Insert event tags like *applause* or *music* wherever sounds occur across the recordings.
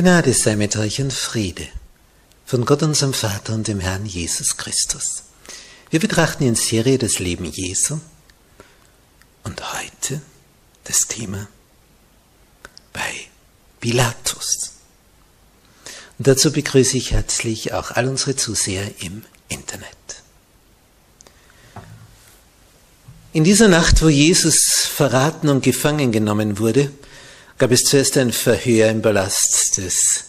Gnade sei mit euch und Friede von Gott unserem Vater und dem Herrn Jesus Christus. Wir betrachten in Serie das Leben Jesu und heute das Thema bei Pilatus. Und dazu begrüße ich herzlich auch all unsere Zuseher im Internet. In dieser Nacht, wo Jesus verraten und gefangen genommen wurde, gab es zuerst ein Verhör im Palast des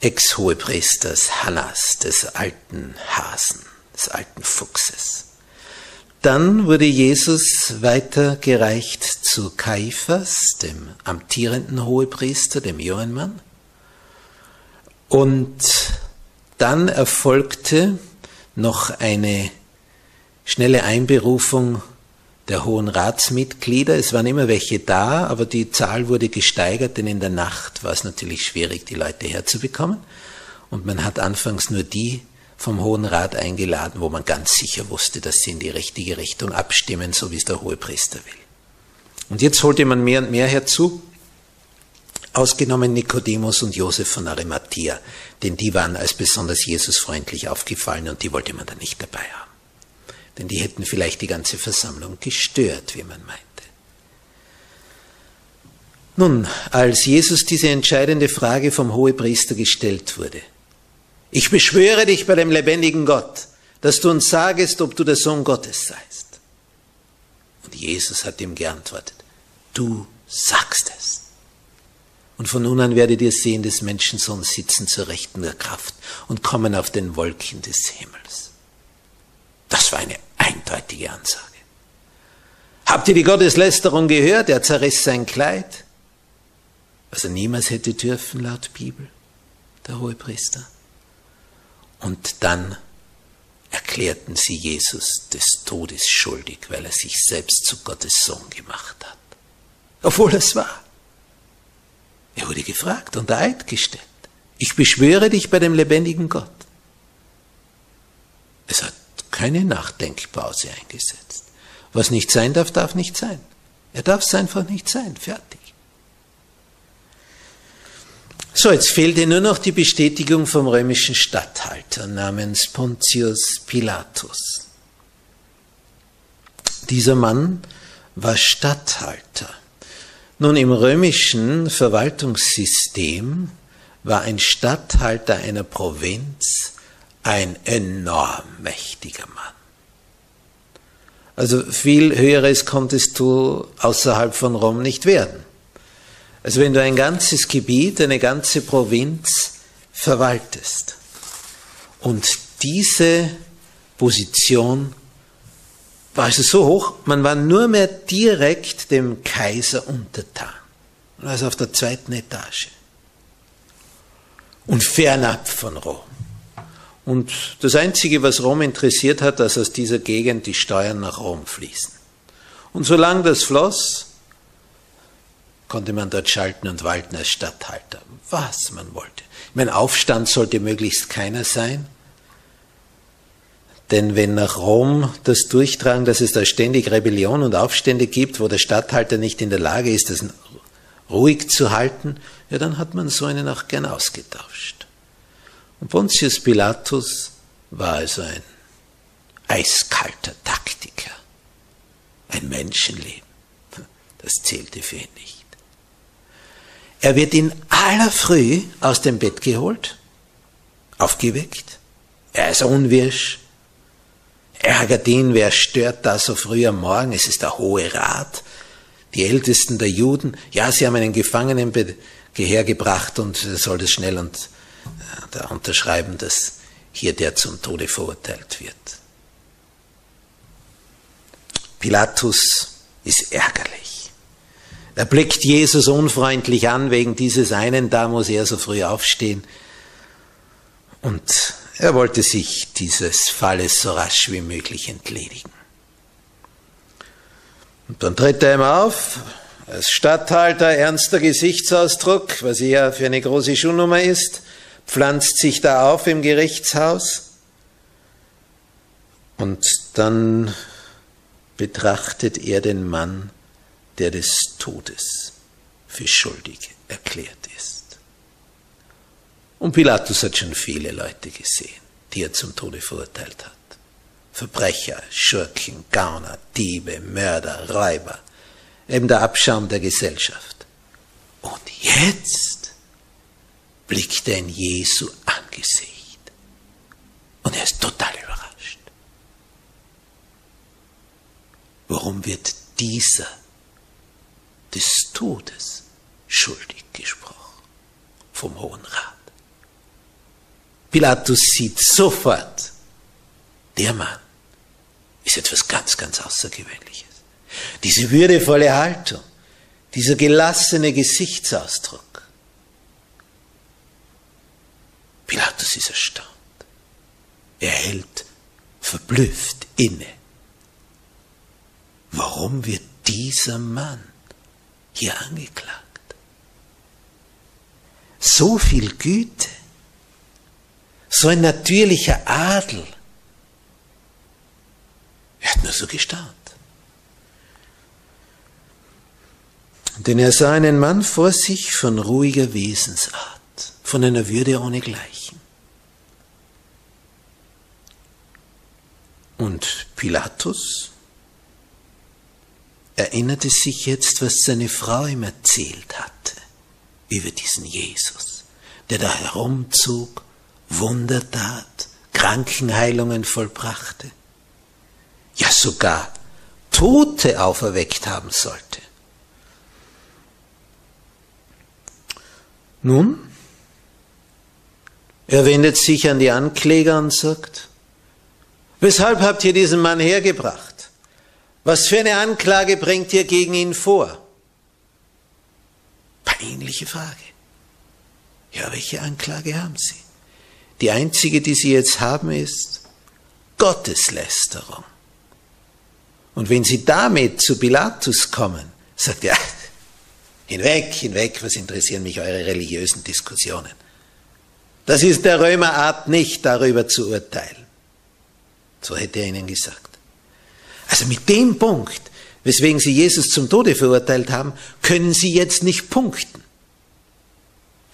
Ex-Hohepriesters Hannas, des alten Hasen, des alten Fuchses. Dann wurde Jesus weitergereicht zu Kaiphas, dem amtierenden Hohepriester, dem jungen Mann. Und dann erfolgte noch eine schnelle Einberufung der Hohen Ratsmitglieder. Es waren immer welche da, aber die Zahl wurde gesteigert, denn in der Nacht war es natürlich schwierig, die Leute herzubekommen. Und man hat anfangs nur die vom Hohen Rat eingeladen, wo man ganz sicher wusste, dass sie in die richtige Richtung abstimmen, so wie es der Hohepriester will. Und jetzt holte man mehr und mehr herzu, ausgenommen Nikodemus und Josef von Arimathea, denn die waren als besonders Jesusfreundlich aufgefallen und die wollte man dann nicht dabei haben denn die hätten vielleicht die ganze Versammlung gestört, wie man meinte. Nun, als Jesus diese entscheidende Frage vom Hohepriester gestellt wurde, ich beschwöre dich bei dem lebendigen Gott, dass du uns sagest, ob du der Sohn Gottes seist. Und Jesus hat ihm geantwortet, du sagst es. Und von nun an werdet ihr sehen des Menschensohn sitzen zur Rechten der Kraft und kommen auf den Wolken des Himmels. Das war eine eindeutige Ansage. Habt ihr die Gotteslästerung gehört? Er zerriss sein Kleid, was er niemals hätte dürfen, laut Bibel, der Hohepriester. Und dann erklärten sie Jesus des Todes schuldig, weil er sich selbst zu Gottes Sohn gemacht hat. Obwohl es war. Er wurde gefragt, unter Eid gestellt. Ich beschwöre dich bei dem lebendigen Gott. Es hat keine Nachdenkpause eingesetzt. Was nicht sein darf, darf nicht sein. Er darf es einfach nicht sein. Fertig. So, jetzt fehlte nur noch die Bestätigung vom römischen Statthalter namens Pontius Pilatus. Dieser Mann war Statthalter. Nun, im römischen Verwaltungssystem war ein Statthalter einer Provinz ein enorm mächtiger Mann. Also viel Höheres konntest du außerhalb von Rom nicht werden. Also wenn du ein ganzes Gebiet, eine ganze Provinz verwaltest und diese Position war also so hoch, man war nur mehr direkt dem Kaiser untertan. Also auf der zweiten Etage. Und fernab von Rom. Und das Einzige, was Rom interessiert hat, dass aus dieser Gegend die Steuern nach Rom fließen. Und solange das floss, konnte man dort schalten und walten als Statthalter, was man wollte. Mein Aufstand sollte möglichst keiner sein. Denn wenn nach Rom das durchtragen, dass es da ständig Rebellion und Aufstände gibt, wo der Statthalter nicht in der Lage ist, das ruhig zu halten, ja, dann hat man so einen auch gern ausgetauscht. Und Pontius Pilatus war also ein eiskalter Taktiker, ein Menschenleben. Das zählte für ihn nicht. Er wird in aller Früh aus dem Bett geholt, aufgeweckt. Er ist unwirsch, ärgert ihn, wer stört da so früh am Morgen? Es ist der Hohe Rat, die Ältesten der Juden. Ja, sie haben einen Gefangenen hergebracht und er soll das schnell und, da unterschreiben, dass hier der zum Tode verurteilt wird. Pilatus ist ärgerlich. Er blickt Jesus unfreundlich an wegen dieses einen, da muss er so früh aufstehen. Und er wollte sich dieses Falles so rasch wie möglich entledigen. Und dann tritt er ihm auf, als Statthalter ernster Gesichtsausdruck, was ja für eine große Schuhnummer ist, pflanzt sich da auf im Gerichtshaus und dann betrachtet er den Mann, der des Todes für schuldig erklärt ist. Und Pilatus hat schon viele Leute gesehen, die er zum Tode verurteilt hat. Verbrecher, Schurken, Gauner, Diebe, Mörder, Räuber, eben der Abschaum der Gesellschaft. Und jetzt blickt er in Jesu Angesicht und er ist total überrascht. Warum wird dieser des Todes schuldig gesprochen vom Hohen Rat? Pilatus sieht sofort, der Mann ist etwas ganz, ganz Außergewöhnliches. Diese würdevolle Haltung, dieser gelassene Gesichtsausdruck. Pilatus ist erstaunt. Er hält verblüfft inne. Warum wird dieser Mann hier angeklagt? So viel Güte, so ein natürlicher Adel. Er hat nur so gestaunt. Denn er sah einen Mann vor sich von ruhiger Wesensart, von einer Würde ohnegleichen. Und Pilatus erinnerte sich jetzt, was seine Frau ihm erzählt hatte über diesen Jesus, der da herumzog Wunder tat, Krankenheilungen vollbrachte, ja sogar Tote auferweckt haben sollte. Nun, er wendet sich an die Ankläger und sagt, weshalb habt ihr diesen Mann hergebracht? Was für eine Anklage bringt ihr gegen ihn vor? Peinliche Frage. Ja, welche Anklage haben Sie? Die einzige, die sie jetzt haben, ist Gotteslästerung. Und wenn sie damit zu Pilatus kommen, sagt er, hinweg, hinweg, was interessieren mich eure religiösen Diskussionen? Das ist der Römerart nicht, darüber zu urteilen. So hätte er ihnen gesagt. Also mit dem Punkt, weswegen sie Jesus zum Tode verurteilt haben, können sie jetzt nicht punkten.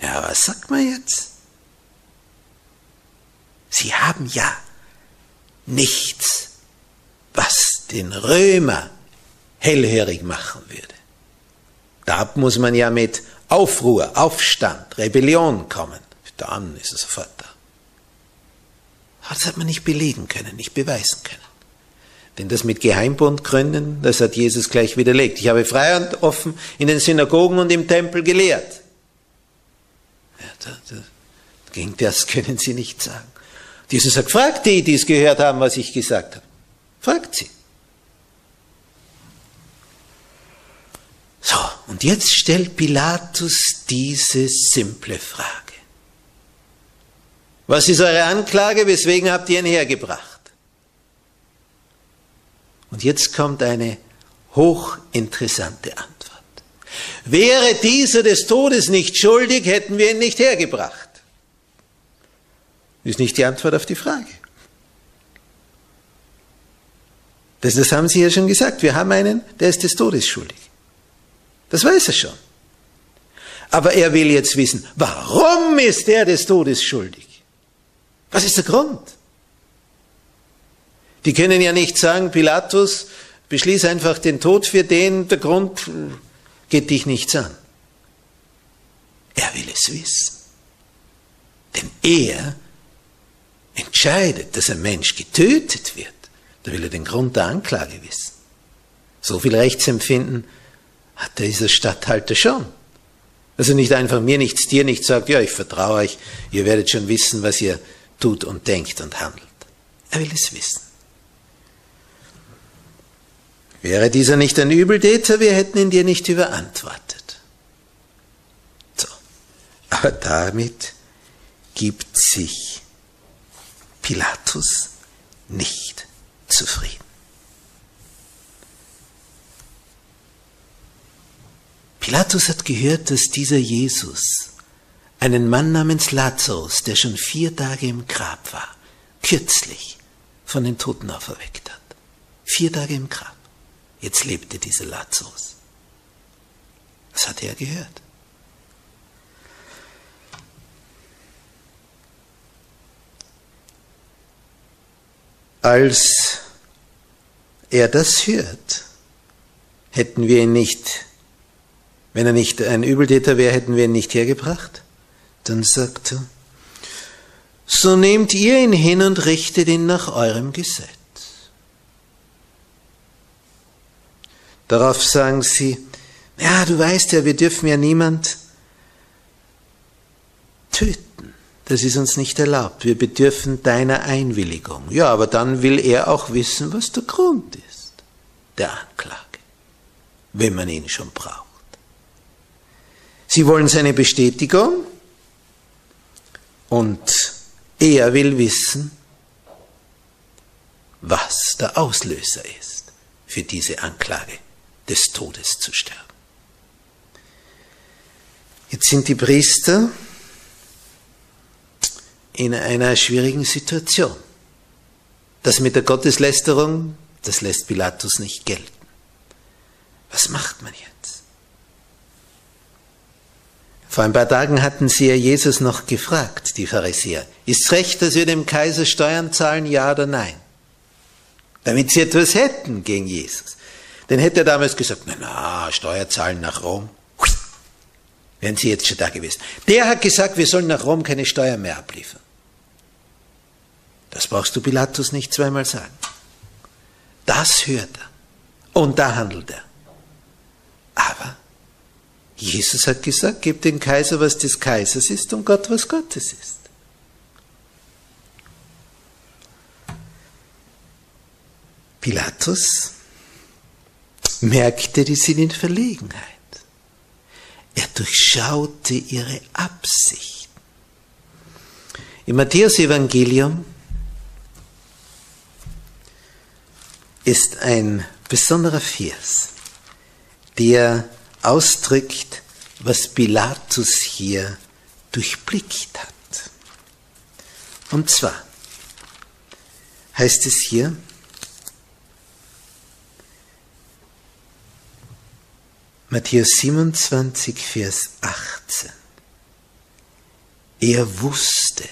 Ja, was sagt man jetzt? Sie haben ja nichts, was den Römer hellhörig machen würde. Da muss man ja mit Aufruhr, Aufstand, Rebellion kommen. Dann ist er sofort da. Das hat man nicht belegen können, nicht beweisen können. Denn das mit Geheimbund gründen, das hat Jesus gleich widerlegt. Ich habe frei und offen in den Synagogen und im Tempel gelehrt. Ja, da, da, gegen das *laughs* können Sie nicht sagen. Jesus sagt, fragt die, die es gehört haben, was ich gesagt habe. Fragt sie. So, und jetzt stellt Pilatus diese simple Frage. Was ist eure Anklage? Weswegen habt ihr ihn hergebracht? Und jetzt kommt eine hochinteressante Antwort. Wäre dieser des Todes nicht schuldig, hätten wir ihn nicht hergebracht. Ist nicht die Antwort auf die Frage. Das, das haben Sie ja schon gesagt. Wir haben einen, der ist des Todes schuldig. Das weiß er schon. Aber er will jetzt wissen, warum ist er des Todes schuldig? Was ist der Grund? Die können ja nicht sagen, Pilatus, beschließ einfach den Tod für den, der Grund geht dich nichts an. Er will es wissen. Denn er entscheidet, dass ein Mensch getötet wird. Da will er den Grund der Anklage wissen. So viel Rechtsempfinden hat dieser Statthalter schon. Also nicht einfach mir nichts, dir nichts sagt, ja, ich vertraue euch, ihr werdet schon wissen, was ihr tut und denkt und handelt. Er will es wissen. Wäre dieser nicht ein Übeltäter, wir hätten ihn dir nicht überantwortet. So. Aber damit gibt sich Pilatus nicht zufrieden. Pilatus hat gehört, dass dieser Jesus einen Mann namens Lazarus, der schon vier Tage im Grab war, kürzlich von den Toten auferweckt hat. Vier Tage im Grab. Jetzt lebte dieser Lazarus. Was hat er gehört? Als er das hört, hätten wir ihn nicht, wenn er nicht ein Übeltäter wäre, hätten wir ihn nicht hergebracht. Dann sagt er, so nehmt ihr ihn hin und richtet ihn nach eurem Gesetz. Darauf sagen sie, ja, du weißt ja, wir dürfen ja niemand töten. Das ist uns nicht erlaubt. Wir bedürfen deiner Einwilligung. Ja, aber dann will er auch wissen, was der Grund ist der Anklage, wenn man ihn schon braucht. Sie wollen seine Bestätigung und er will wissen, was der Auslöser ist für diese Anklage des Todes zu sterben. Jetzt sind die Priester in einer schwierigen Situation. Das mit der Gotteslästerung, das lässt Pilatus nicht gelten. Was macht man jetzt? Vor ein paar Tagen hatten sie ja Jesus noch gefragt, die Pharisäer, ist recht, dass wir dem Kaiser Steuern zahlen, ja oder nein? Damit sie etwas hätten gegen Jesus. Denn hätte er damals gesagt, na, na, Steuer zahlen nach Rom, wären sie jetzt schon da gewesen. Der hat gesagt, wir sollen nach Rom keine Steuern mehr abliefern. Das brauchst du Pilatus nicht zweimal sagen. Das hört er. Und da handelt er. Aber Jesus hat gesagt, gebt dem Kaiser, was des Kaisers ist und Gott, was Gottes ist. Pilatus merkte, die sind in Verlegenheit. Er durchschaute ihre Absicht. Im Matthäus-Evangelium ist ein besonderer Vers, der ausdrückt, was Pilatus hier durchblickt hat. Und zwar heißt es hier, Matthäus 27, Vers 18. Er wusste,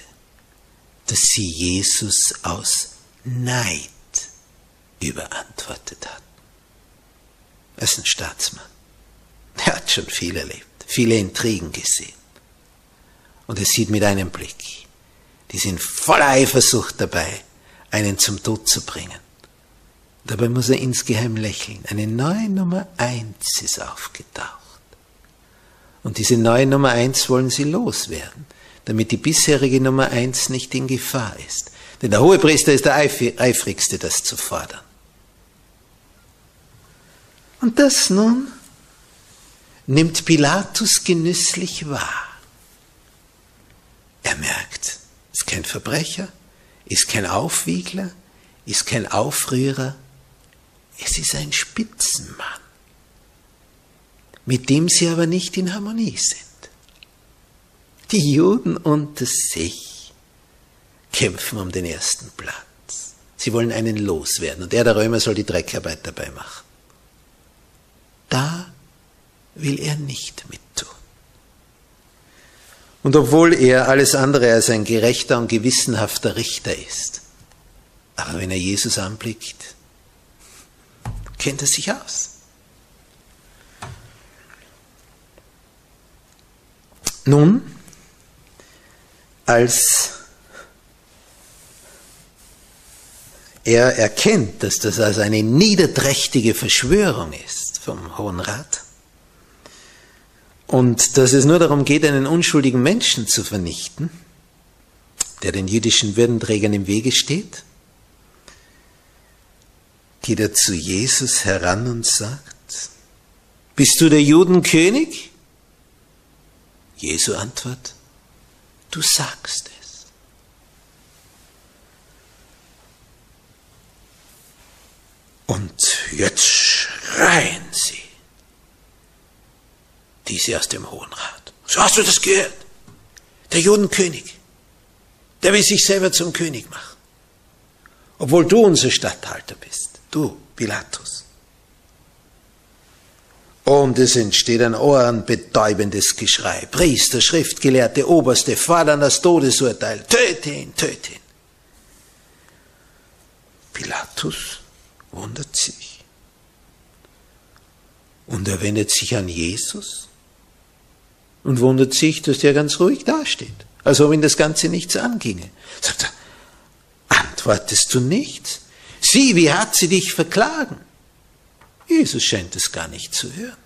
dass sie Jesus aus Neid überantwortet hat. Er ist ein Staatsmann. Er hat schon viel erlebt, viele Intrigen gesehen. Und er sieht mit einem Blick, die sind voller Eifersucht dabei, einen zum Tod zu bringen. Dabei muss er insgeheim lächeln. Eine neue Nummer eins ist aufgetaucht. Und diese neue Nummer eins wollen sie loswerden, damit die bisherige Nummer eins nicht in Gefahr ist. Denn der Hohepriester ist der eifrigste, das zu fordern. Und das nun nimmt Pilatus genüsslich wahr. Er merkt, ist kein Verbrecher, ist kein Aufwiegler, ist kein Aufrührer, es ist ein Spitzenmann. mit dem sie aber nicht in Harmonie sind. Die Juden unter sich kämpfen um den ersten Platz. Sie wollen einen loswerden und er, der Römer, soll die Dreckarbeit dabei machen. Da will er nicht mittun. Und obwohl er alles andere als ein gerechter und gewissenhafter Richter ist, aber wenn er Jesus anblickt, kennt er sich aus. Nun, als er erkennt, dass das also eine niederträchtige Verschwörung ist vom Hohen Rat und dass es nur darum geht, einen unschuldigen Menschen zu vernichten, der den jüdischen Würdenträgern im Wege steht, geht er zu Jesus heran und sagt, bist du der Judenkönig? Jesu Antwort, du sagst es. Und jetzt schreien sie, diese aus dem Hohen Rat. So hast du das gehört? Der Judenkönig, der will sich selber zum König machen. Obwohl du unser Statthalter bist, du, Pilatus. Und es entsteht ein ohrenbetäubendes Geschrei. Priester, Schriftgelehrte, Oberste fordern das Todesurteil. Töte ihn, töte ihn. Pilatus wundert sich. Und er wendet sich an Jesus und wundert sich, dass der ganz ruhig dasteht, als ob ihn das Ganze nichts anginge. Sagt er, antwortest du nichts? Sieh, wie hat sie dich verklagen? Jesus scheint es gar nicht zu hören.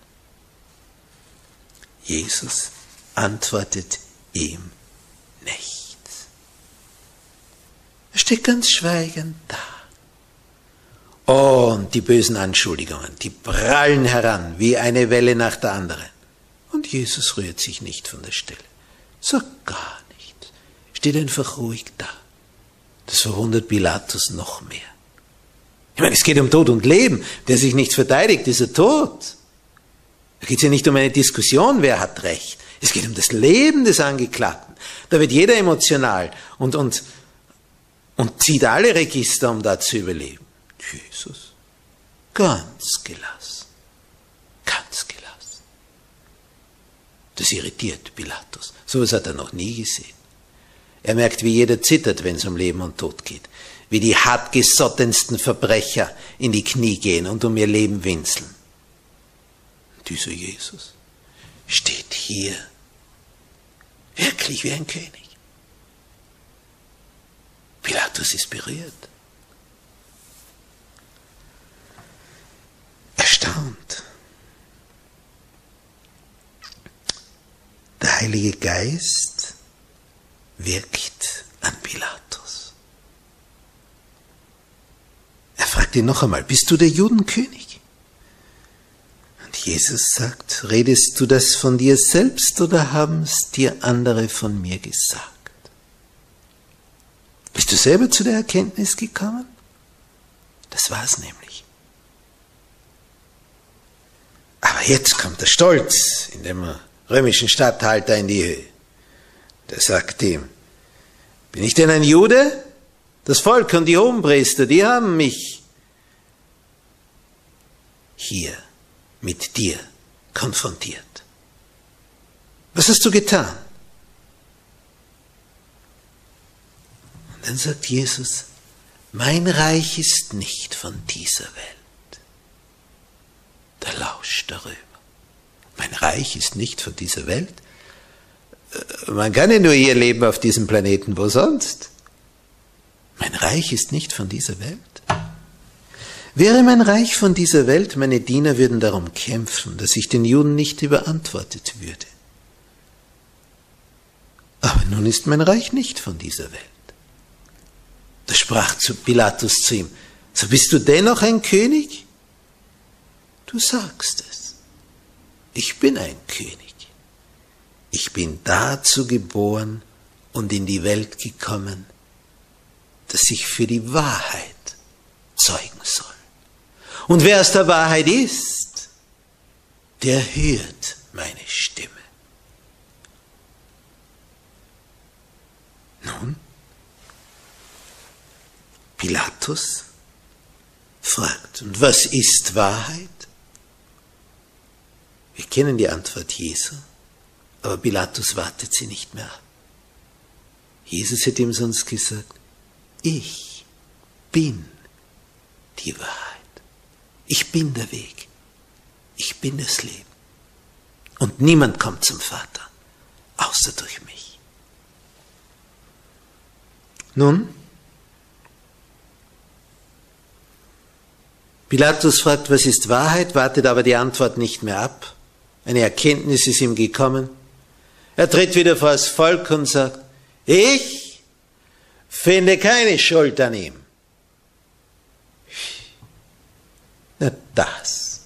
Jesus antwortet ihm nichts. Er steht ganz schweigend da. Oh, und die bösen Anschuldigungen, die prallen heran wie eine Welle nach der anderen. Und Jesus rührt sich nicht von der Stelle. Sagt gar nichts. Steht einfach ruhig da. Das verwundert Pilatus noch mehr. Ich meine, es geht um Tod und Leben. Wer sich nicht verteidigt, ist er tot. Da geht es ja nicht um eine Diskussion, wer hat Recht. Es geht um das Leben des Angeklagten. Da wird jeder emotional und, und, und zieht alle Register, um da zu überleben. Jesus, ganz gelassen, ganz gelassen. Das irritiert Pilatus. So etwas hat er noch nie gesehen. Er merkt, wie jeder zittert, wenn es um Leben und Tod geht wie die hartgesottensten Verbrecher in die Knie gehen und um ihr Leben winseln. Dieser Jesus steht hier wirklich wie ein König. Pilatus ist berührt. Erstaunt. Der Heilige Geist wirkt an Pilatus. Er fragt ihn noch einmal, bist du der Judenkönig? Und Jesus sagt, redest du das von dir selbst oder haben es dir andere von mir gesagt? Bist du selber zu der Erkenntnis gekommen? Das war es nämlich. Aber jetzt kommt der Stolz in dem römischen Statthalter in die Höhe. Der sagt ihm, bin ich denn ein Jude? Das Volk und die Hohenpriester, die haben mich hier mit dir konfrontiert. Was hast du getan? Und dann sagt Jesus, mein Reich ist nicht von dieser Welt. Da lauscht darüber. Mein Reich ist nicht von dieser Welt. Äh, man kann ja nur hier leben auf diesem Planeten, wo sonst? Mein Reich ist nicht von dieser Welt. Wäre mein Reich von dieser Welt, meine Diener würden darum kämpfen, dass ich den Juden nicht überantwortet würde. Aber nun ist mein Reich nicht von dieser Welt. Da sprach zu Pilatus zu ihm, so bist du dennoch ein König? Du sagst es. Ich bin ein König. Ich bin dazu geboren und in die Welt gekommen, dass ich für die Wahrheit zeugen soll. Und wer aus der Wahrheit ist, der hört meine Stimme. Nun, Pilatus fragt, und was ist Wahrheit? Wir kennen die Antwort Jesu, aber Pilatus wartet sie nicht mehr ab. Jesus hätte ihm sonst gesagt, ich bin die Wahrheit. Ich bin der Weg. Ich bin das Leben. Und niemand kommt zum Vater, außer durch mich. Nun, Pilatus fragt, was ist Wahrheit, wartet aber die Antwort nicht mehr ab. Eine Erkenntnis ist ihm gekommen. Er tritt wieder vor das Volk und sagt, ich finde keine Schuld an ihm. Na das,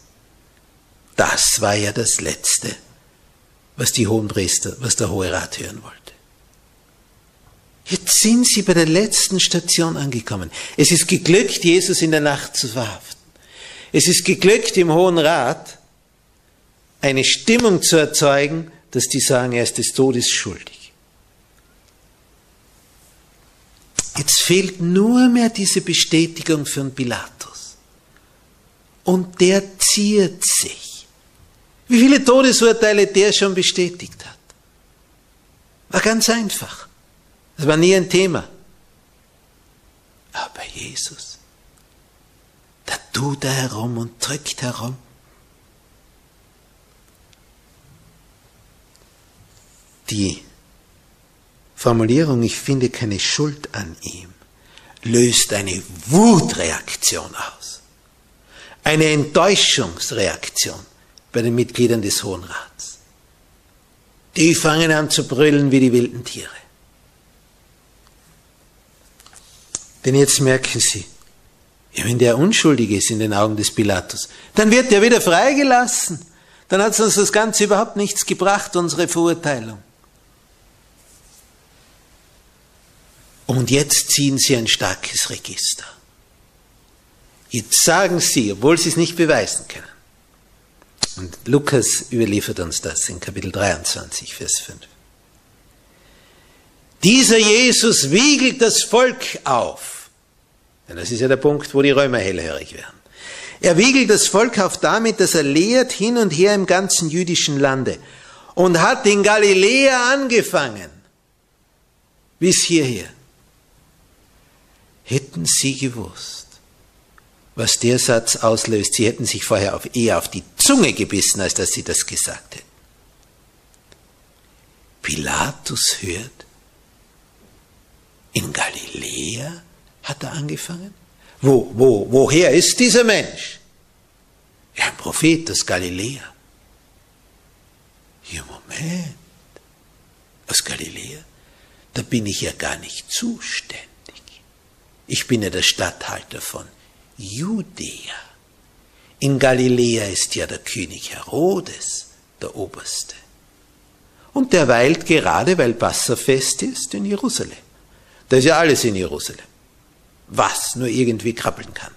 das war ja das Letzte, was die Hohenpriester, was der Hohe Rat hören wollte. Jetzt sind sie bei der letzten Station angekommen. Es ist geglückt, Jesus in der Nacht zu verhaften. Es ist geglückt, im Hohen Rat eine Stimmung zu erzeugen, dass die sagen, er ist des Todes schuldig. Jetzt fehlt nur mehr diese Bestätigung von Pilatus. Und der ziert sich. Wie viele Todesurteile der schon bestätigt hat. War ganz einfach. Das war nie ein Thema. Aber Jesus, da tut er herum und drückt herum. Die Formulierung, ich finde keine Schuld an ihm, löst eine Wutreaktion aus. Eine Enttäuschungsreaktion bei den Mitgliedern des Hohen Rats. Die fangen an zu brüllen wie die wilden Tiere. Denn jetzt merken sie, ja, wenn der unschuldig ist in den Augen des Pilatus, dann wird er wieder freigelassen. Dann hat uns das Ganze überhaupt nichts gebracht, unsere Verurteilung. Und jetzt ziehen sie ein starkes Register. Jetzt sagen sie, obwohl sie es nicht beweisen können. Und Lukas überliefert uns das in Kapitel 23, Vers 5. Dieser Jesus wiegelt das Volk auf. Denn das ist ja der Punkt, wo die Römer hellhörig werden. Er wiegelt das Volk auf damit, dass er lehrt hin und her im ganzen jüdischen Lande und hat in Galiläa angefangen bis hierher. Hätten Sie gewusst, was der Satz auslöst, Sie hätten sich vorher auf, eher auf die Zunge gebissen, als dass Sie das gesagt hätten. Pilatus hört, in Galiläa hat er angefangen? Wo, wo, woher ist dieser Mensch? Ja, ein Prophet aus Galiläa. Ja, Moment. Aus Galiläa? Da bin ich ja gar nicht zuständig. Ich bin ja der Statthalter von Judäa. In Galiläa ist ja der König Herodes der Oberste. Und der weilt gerade, weil Passafest ist, in Jerusalem. Da ist ja alles in Jerusalem. Was nur irgendwie krabbeln kann.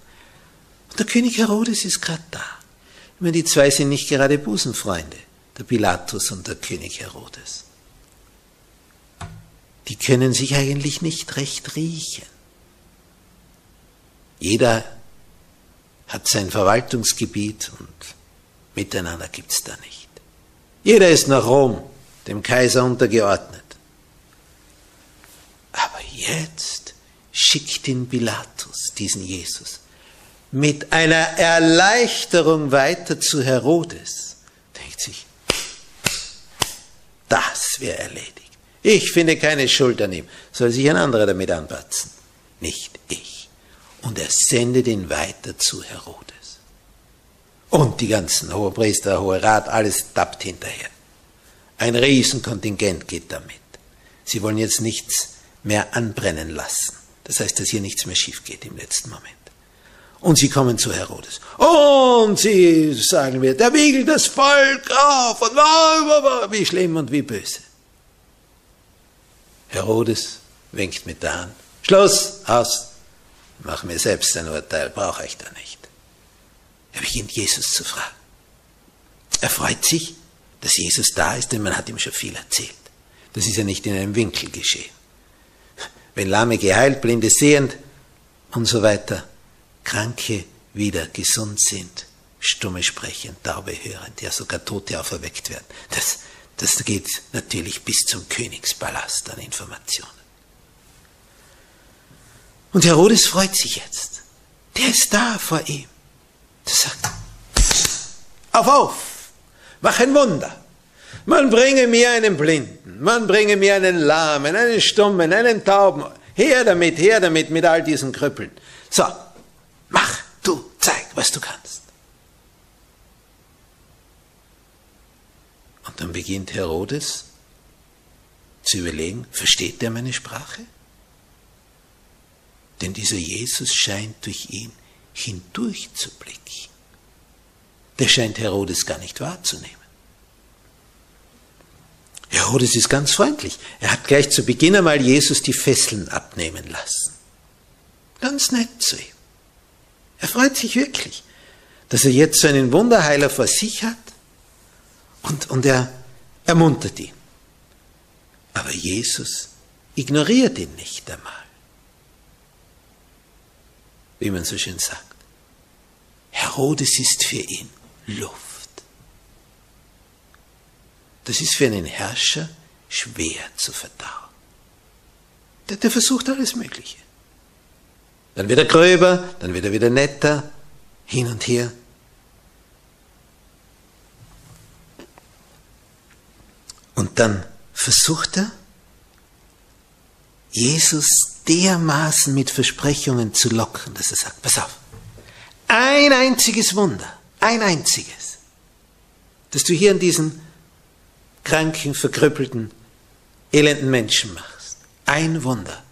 Und der König Herodes ist gerade da. Ich meine, die zwei sind nicht gerade Busenfreunde, der Pilatus und der König Herodes. Die können sich eigentlich nicht recht riechen. Jeder hat sein Verwaltungsgebiet und miteinander gibt's da nicht. Jeder ist nach Rom, dem Kaiser untergeordnet. Aber jetzt schickt ihn Pilatus, diesen Jesus, mit einer Erleichterung weiter zu Herodes. Denkt sich, das wäre erledigt. Ich finde keine Schuld an ihm. Soll sich ein anderer damit anpatzen? Nicht ich. Und er sendet ihn weiter zu Herodes. Und die ganzen Hohepriester, Hohe Rat, alles tappt hinterher. Ein Riesenkontingent geht damit. Sie wollen jetzt nichts mehr anbrennen lassen. Das heißt, dass hier nichts mehr schief geht im letzten Moment. Und sie kommen zu Herodes. Und sie sagen wir, der wiegelt das Volk auf und wie schlimm und wie böse. Herodes winkt mit der Hand. Schluss, aus. Mach mir selbst ein Urteil, brauche ich da nicht. Er beginnt Jesus zu fragen. Er freut sich, dass Jesus da ist, denn man hat ihm schon viel erzählt. Das ist ja nicht in einem Winkel geschehen. Wenn Lahme geheilt, Blinde sehend und so weiter, Kranke wieder gesund sind, Stumme sprechen, Taube hören, ja sogar Tote auferweckt werden. Das, das geht natürlich bis zum Königspalast an Informationen. Und Herodes freut sich jetzt. Der ist da vor ihm. Der sagt, auf, auf, mach ein Wunder. Man bringe mir einen Blinden, man bringe mir einen Lahmen, einen Stummen, einen Tauben. Her damit, her damit, mit all diesen Krüppeln. So, mach, du, zeig, was du kannst. Und dann beginnt Herodes zu überlegen, versteht der meine Sprache? Denn dieser Jesus scheint durch ihn hindurch zu blicken. Der scheint Herodes gar nicht wahrzunehmen. Herodes ist ganz freundlich. Er hat gleich zu Beginn einmal Jesus die Fesseln abnehmen lassen. Ganz nett zu ihm. Er freut sich wirklich, dass er jetzt so einen Wunderheiler vor sich hat und, und er ermuntert ihn. Aber Jesus ignoriert ihn nicht einmal. Wie man so schön sagt. Herodes ist für ihn Luft. Das ist für einen Herrscher schwer zu verdauen. Der, der versucht alles Mögliche. Dann wird er gröber, dann wird er wieder netter, hin und her. Und dann versucht er, Jesus dermaßen mit Versprechungen zu locken, dass er sagt, pass auf, ein einziges Wunder, ein einziges, dass du hier in diesen kranken, verkrüppelten, elenden Menschen machst. Ein Wunder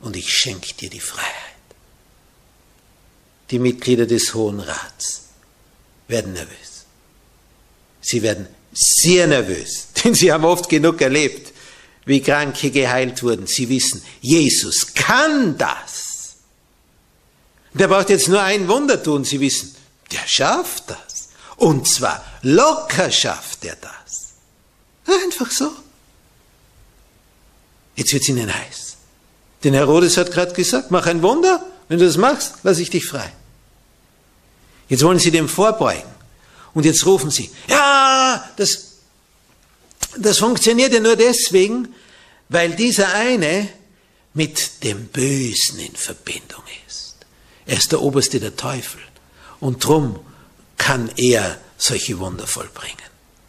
und ich schenke dir die Freiheit. Die Mitglieder des Hohen Rats werden nervös. Sie werden sehr nervös, *laughs* denn sie haben oft genug erlebt, wie Kranke geheilt wurden. Sie wissen, Jesus kann das. Der braucht jetzt nur ein Wunder tun. Sie wissen, der schafft das. Und zwar locker schafft er das. Einfach so. Jetzt wird es ihnen heiß. Denn Herodes hat gerade gesagt, mach ein Wunder, wenn du das machst, lasse ich dich frei. Jetzt wollen sie dem vorbeugen. Und jetzt rufen sie, ja, das, das funktioniert ja nur deswegen, weil dieser eine mit dem Bösen in Verbindung ist. Er ist der Oberste der Teufel. Und drum kann er solche Wunder vollbringen.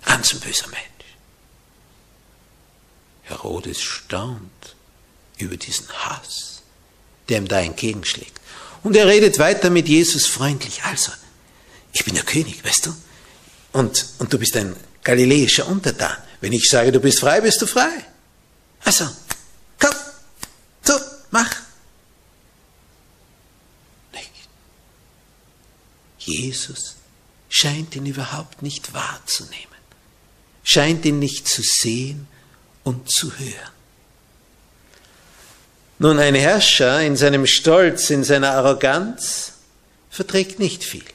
Ganz ein böser Mensch. Herodes staunt über diesen Hass, der ihm da entgegenschlägt. Und er redet weiter mit Jesus freundlich. Also, ich bin der König, weißt du? Und, und du bist ein galiläischer Untertan. Wenn ich sage, du bist frei, bist du frei. Also, komm, tu, mach. Nicht. Jesus scheint ihn überhaupt nicht wahrzunehmen, scheint ihn nicht zu sehen und zu hören. Nun, ein Herrscher in seinem Stolz, in seiner Arroganz verträgt nicht viel.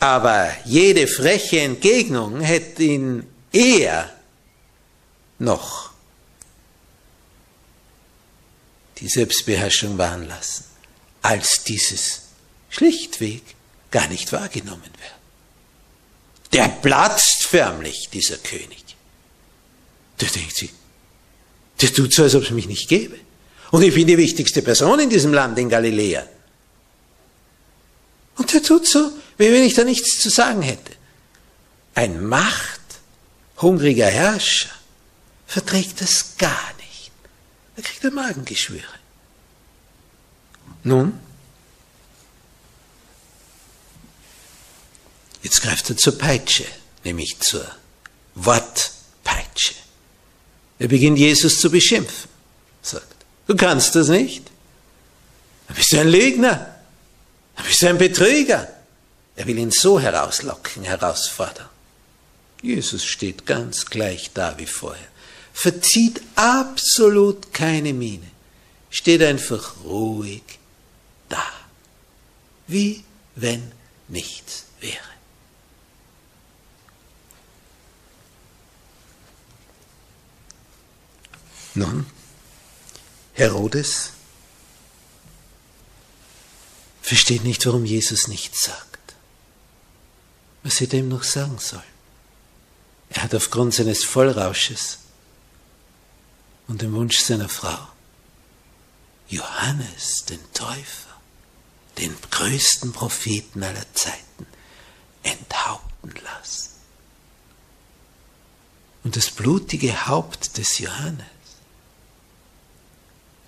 Aber jede freche Entgegnung hätte ihn eher noch die Selbstbeherrschung wahren lassen, als dieses schlichtweg gar nicht wahrgenommen wird. Der platzt förmlich, dieser König. Der denkt sich, der tut so, als ob es mich nicht gäbe. Und ich bin die wichtigste Person in diesem Land, in Galiläa. Und der tut so, wie wenn ich da nichts zu sagen hätte. Ein machthungriger Herrscher verträgt das gar nicht. Da kriegt er Magengeschwüre. Nun, jetzt greift er zur Peitsche, nämlich zur Wortpeitsche. Er beginnt Jesus zu beschimpfen, sagt, du kannst das nicht. Dann bist du ein Lügner, dann bist du ein Betrüger. Er will ihn so herauslocken, herausfordern. Jesus steht ganz gleich da wie vorher, verzieht absolut keine Miene, steht einfach ruhig da, wie wenn nichts wäre. Nun, Herodes versteht nicht, warum Jesus nichts sagt. Was er ihm noch sagen sollen? Er hat aufgrund seines Vollrausches und dem Wunsch seiner Frau Johannes, den Täufer, den größten Propheten aller Zeiten, enthaupten lassen. Und das blutige Haupt des Johannes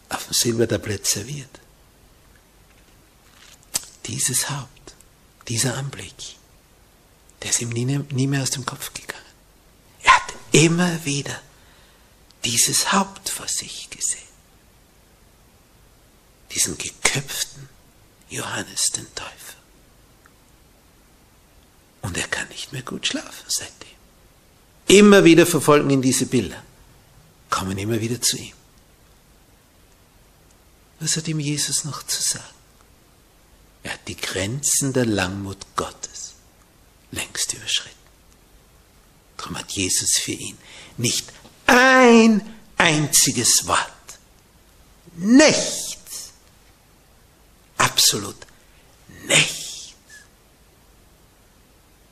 auf dem Silbertablett serviert. Dieses Haupt, dieser Anblick, der ist ihm nie, nie mehr aus dem Kopf gegangen. Er hat immer wieder dieses Haupt vor sich gesehen. Diesen geköpften Johannes den Täufer. Und er kann nicht mehr gut schlafen seitdem. Immer wieder verfolgen ihn diese Bilder, kommen immer wieder zu ihm. Was hat ihm Jesus noch zu sagen? Er hat die Grenzen der Langmut Gottes längst überschritten. Darum hat Jesus für ihn nicht ein einziges Wort, nichts, absolut nichts.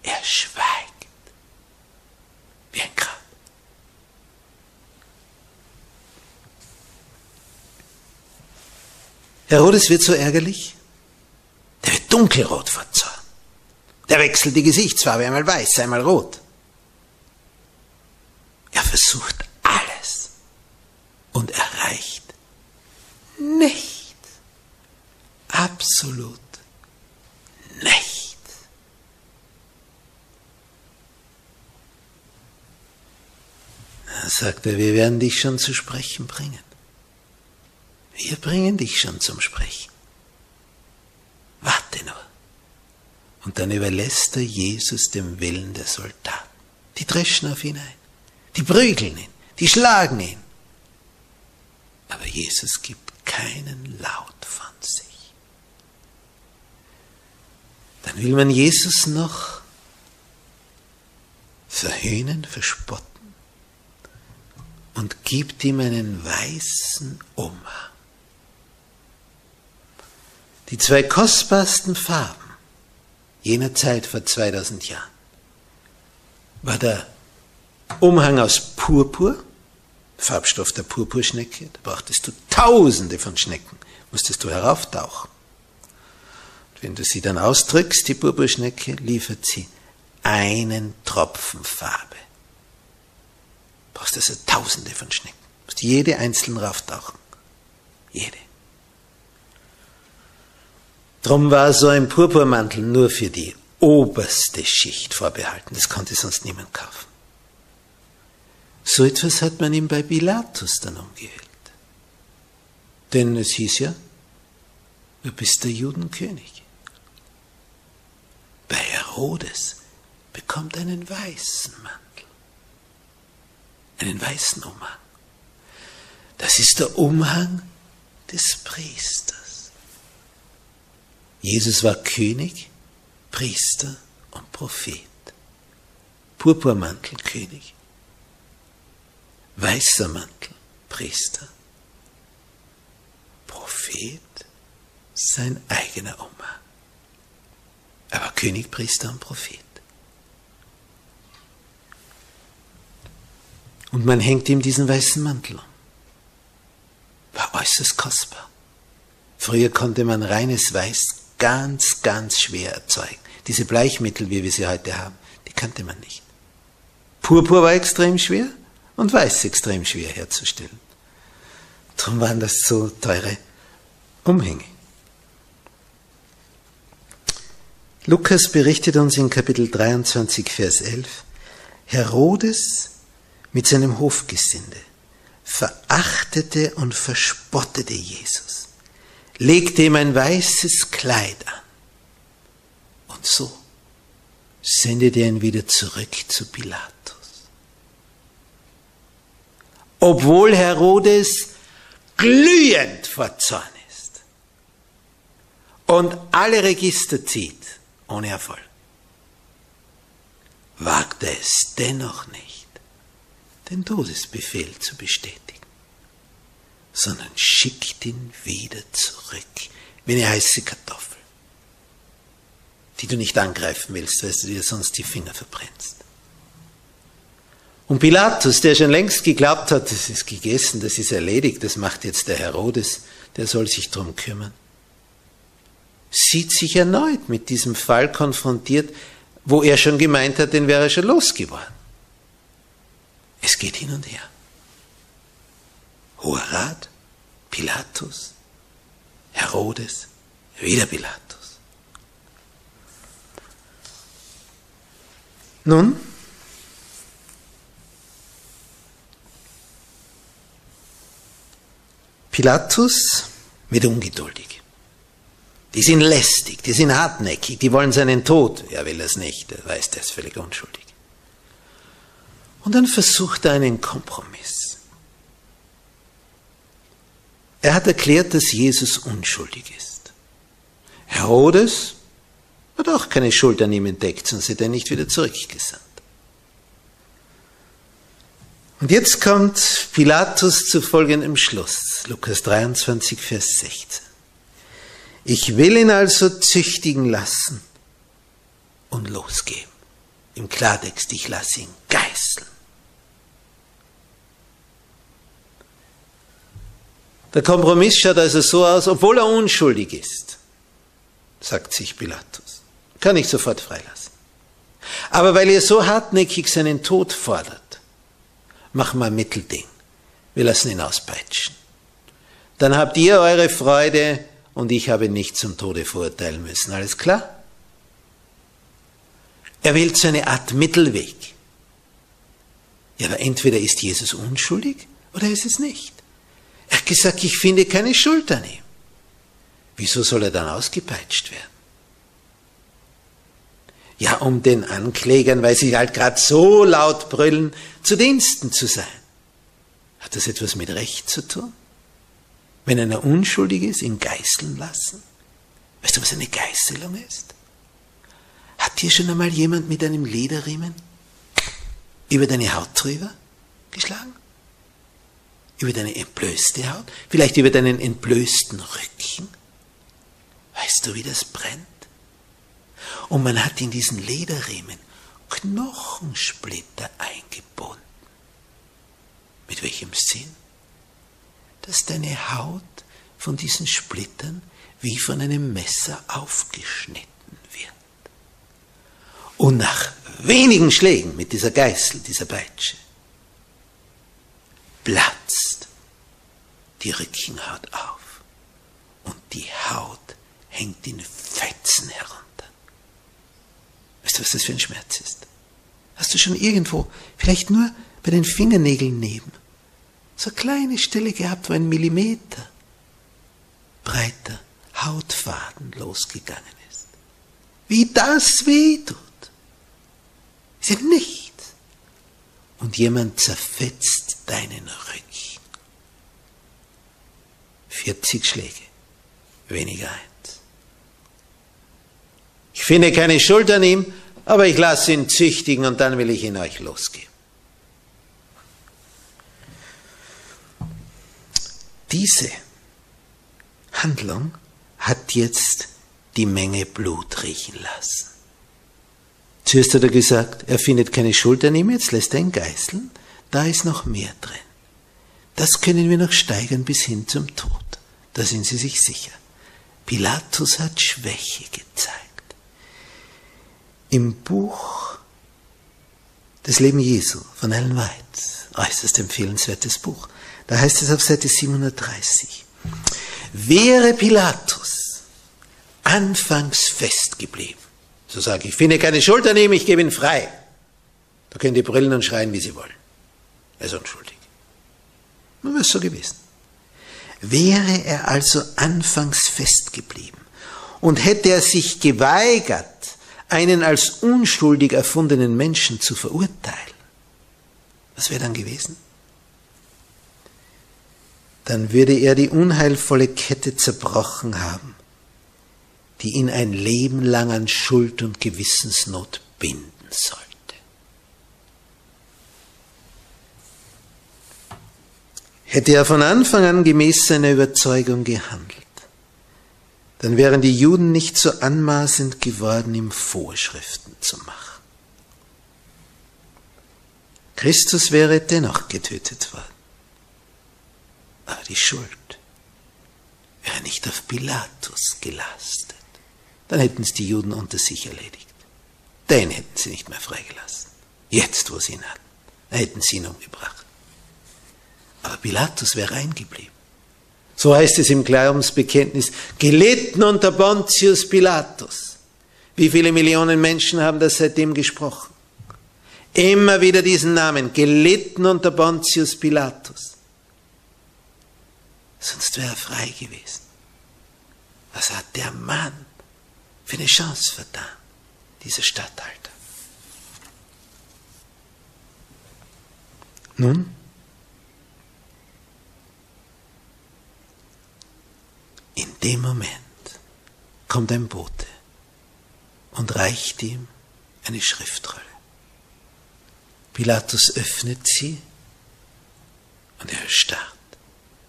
Er schweigt wie ein Grab. Herodes wird so ärgerlich, der wird dunkelrot Zorn. Der wechselt die Gesichtsfarbe, einmal weiß, einmal rot. Er versucht alles und erreicht nichts. Absolut nichts. Da sagt er, wir werden dich schon zu sprechen bringen. Wir bringen dich schon zum Sprechen. Warte nur. Und dann überlässt er Jesus dem Willen der Soldaten. Die dreschen auf ihn ein. Die prügeln ihn. Die schlagen ihn. Aber Jesus gibt keinen Laut von sich. Dann will man Jesus noch verhöhnen, verspotten und gibt ihm einen weißen Umhang. Die zwei kostbarsten Farben jener Zeit vor 2000 Jahren war der Umhang aus Purpur, Farbstoff der Purpurschnecke, da brauchtest du tausende von Schnecken, musstest du herauftauchen. Und wenn du sie dann ausdrückst, die Purpurschnecke, liefert sie einen Tropfen Farbe. Du brauchst also tausende von Schnecken. Musst jede einzeln rauftauchen. Jede. Drum war so ein Purpurmantel nur für die oberste Schicht vorbehalten. Das konnte sonst niemand kaufen. So etwas hat man ihm bei Pilatus dann umgehüllt. Denn es hieß ja, du bist der Judenkönig. Bei Herodes bekommt einen weißen Mantel, einen weißen Umhang. Das ist der Umhang des Priesters. Jesus war König, Priester und Prophet. Purpurmantel König, weißer Mantel Priester, Prophet sein eigener Oma. Er war König, Priester und Prophet. Und man hängt ihm diesen weißen Mantel um. War äußerst kostbar. Früher konnte man reines Weiß ganz, ganz schwer erzeugen. Diese Bleichmittel, wie wir sie heute haben, die kannte man nicht. Purpur war extrem schwer und Weiß extrem schwer herzustellen. Darum waren das so teure Umhänge. Lukas berichtet uns in Kapitel 23, Vers 11, Herodes mit seinem Hofgesinde verachtete und verspottete Jesus legte ihm ein weißes Kleid an. Und so sendete er ihn wieder zurück zu Pilatus. Obwohl Herodes glühend vor Zorn ist und alle Register zieht, ohne Erfolg, wagt er es dennoch nicht, den Todesbefehl zu bestätigen. Sondern schickt ihn wieder zurück wie eine heiße Kartoffel, die du nicht angreifen willst, weil du dir sonst die Finger verbrennst. Und Pilatus, der schon längst geglaubt hat, das ist gegessen, das ist erledigt, das macht jetzt der Herodes, der soll sich drum kümmern, sieht sich erneut mit diesem Fall konfrontiert, wo er schon gemeint hat, den wäre er schon losgeworden. Es geht hin und her. Hoher Rat, Pilatus, Herodes, wieder Pilatus. Nun, Pilatus wird ungeduldig. Die sind lästig, die sind hartnäckig, die wollen seinen Tod. Er will es nicht, er weiß, der ist völlig unschuldig. Und dann versucht er einen Kompromiss. Er hat erklärt, dass Jesus unschuldig ist. Herodes hat auch keine Schuld an ihm entdeckt, sonst hätte er nicht wieder zurückgesandt. Und jetzt kommt Pilatus zu folgendem Schluss. Lukas 23, Vers 16. Ich will ihn also züchtigen lassen und losgeben. Im Klartext, ich lasse ihn geißeln. Der Kompromiss schaut also so aus, obwohl er unschuldig ist, sagt sich Pilatus. Kann ich sofort freilassen. Aber weil ihr so hartnäckig seinen Tod fordert, machen wir ein Mittelding. Wir lassen ihn auspeitschen. Dann habt ihr eure Freude und ich habe nicht zum Tode verurteilen müssen. Alles klar? Er wählt so eine Art Mittelweg. Ja, aber entweder ist Jesus unschuldig oder ist es nicht. Er hat gesagt, ich finde keine Schuld an ihm. Wieso soll er dann ausgepeitscht werden? Ja, um den Anklägern, weil sie halt gerade so laut brüllen, zu Diensten zu sein. Hat das etwas mit Recht zu tun? Wenn einer unschuldig ist, ihn geißeln lassen? Weißt du, was eine Geißelung ist? Hat hier schon einmal jemand mit einem Lederriemen über deine Haut drüber geschlagen? Über deine entblößte Haut, vielleicht über deinen entblößten Rücken. Weißt du, wie das brennt? Und man hat in diesen Lederriemen Knochensplitter eingebunden. Mit welchem Sinn? Dass deine Haut von diesen Splittern wie von einem Messer aufgeschnitten wird. Und nach wenigen Schlägen mit dieser Geißel, dieser Peitsche, platzt die Rückenhaut auf und die Haut hängt in Fetzen herunter. Weißt du, was das für ein Schmerz ist? Hast du schon irgendwo, vielleicht nur bei den Fingernägeln neben, so eine kleine Stelle gehabt, wo ein Millimeter breiter Hautfaden losgegangen ist? Wie das weh tut. Ist ja nichts. Und jemand zerfetzt deinen Rücken. 40 Schläge, weniger eins. Ich finde keine Schuld an ihm, aber ich lasse ihn züchtigen und dann will ich ihn euch losgeben. Diese Handlung hat jetzt die Menge Blut riechen lassen. Zuerst hat er gesagt, er findet keine Schuld an ihm, jetzt lässt er ihn geißeln da ist noch mehr drin. Das können wir noch steigern bis hin zum Tod. Da sind Sie sich sicher. Pilatus hat Schwäche gezeigt. Im Buch Das Leben Jesu von Ellen White, äußerst empfehlenswertes Buch, da heißt es auf Seite 730, wäre Pilatus anfangs festgeblieben, so sage ich, finde keine Schuld an ihm, ich gebe ihn frei. Da können die brillen und schreien, wie sie wollen. Er ist unschuldig. Nun wäre es so gewesen. Wäre er also anfangs festgeblieben und hätte er sich geweigert, einen als unschuldig erfundenen Menschen zu verurteilen, was wäre dann gewesen? Dann würde er die unheilvolle Kette zerbrochen haben, die ihn ein Leben lang an Schuld und Gewissensnot binden soll. Hätte er von Anfang an gemäß seiner Überzeugung gehandelt, dann wären die Juden nicht so anmaßend geworden, ihm Vorschriften zu machen. Christus wäre dennoch getötet worden. Aber die Schuld wäre nicht auf Pilatus gelastet. Dann hätten es die Juden unter sich erledigt. Den hätten sie nicht mehr freigelassen. Jetzt, wo sie ihn hatten, hätten sie ihn umgebracht. Aber Pilatus wäre eingeblieben. So heißt es im Glaubensbekenntnis, gelitten unter Pontius Pilatus. Wie viele Millionen Menschen haben das seitdem gesprochen? Immer wieder diesen Namen, gelitten unter Pontius Pilatus. Sonst wäre er frei gewesen. Was hat der Mann für eine Chance vertan, dieser Statthalter? Nun, In dem Moment kommt ein Bote und reicht ihm eine Schriftrolle. Pilatus öffnet sie und er erstarrt.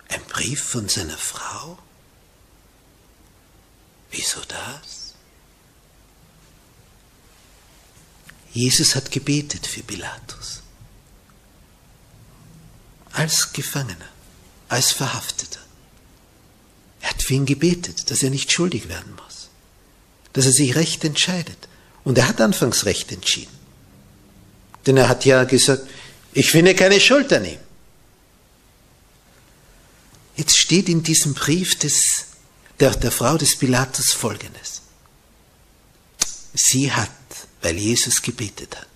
Ein Brief von seiner Frau? Wieso das? Jesus hat gebetet für Pilatus. Als Gefangener, als Verhafteter. Er hat für ihn gebetet, dass er nicht schuldig werden muss, dass er sich recht entscheidet. Und er hat anfangs recht entschieden. Denn er hat ja gesagt, ich finde keine Schuld an ihm. Jetzt steht in diesem Brief des, der, der Frau des Pilatus Folgendes. Sie hat, weil Jesus gebetet hat,